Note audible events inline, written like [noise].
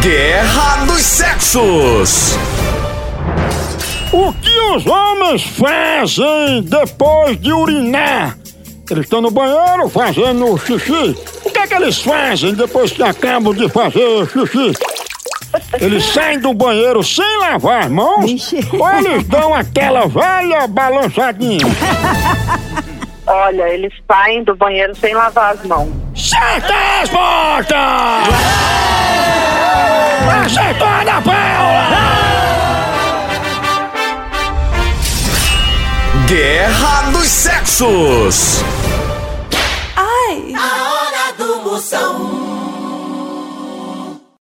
Guerra dos Sexos. O que os homens fazem depois de urinar? Eles estão no banheiro fazendo xixi. O que é que eles fazem depois que acabam de fazer xixi? Eles [laughs] saem do banheiro sem lavar as mãos Ixi. ou eles dão aquela velha balançadinha? [laughs] Olha, eles saem do banheiro sem lavar as mãos. Certa resposta! Guerra dos Sexos. A hora do Moção.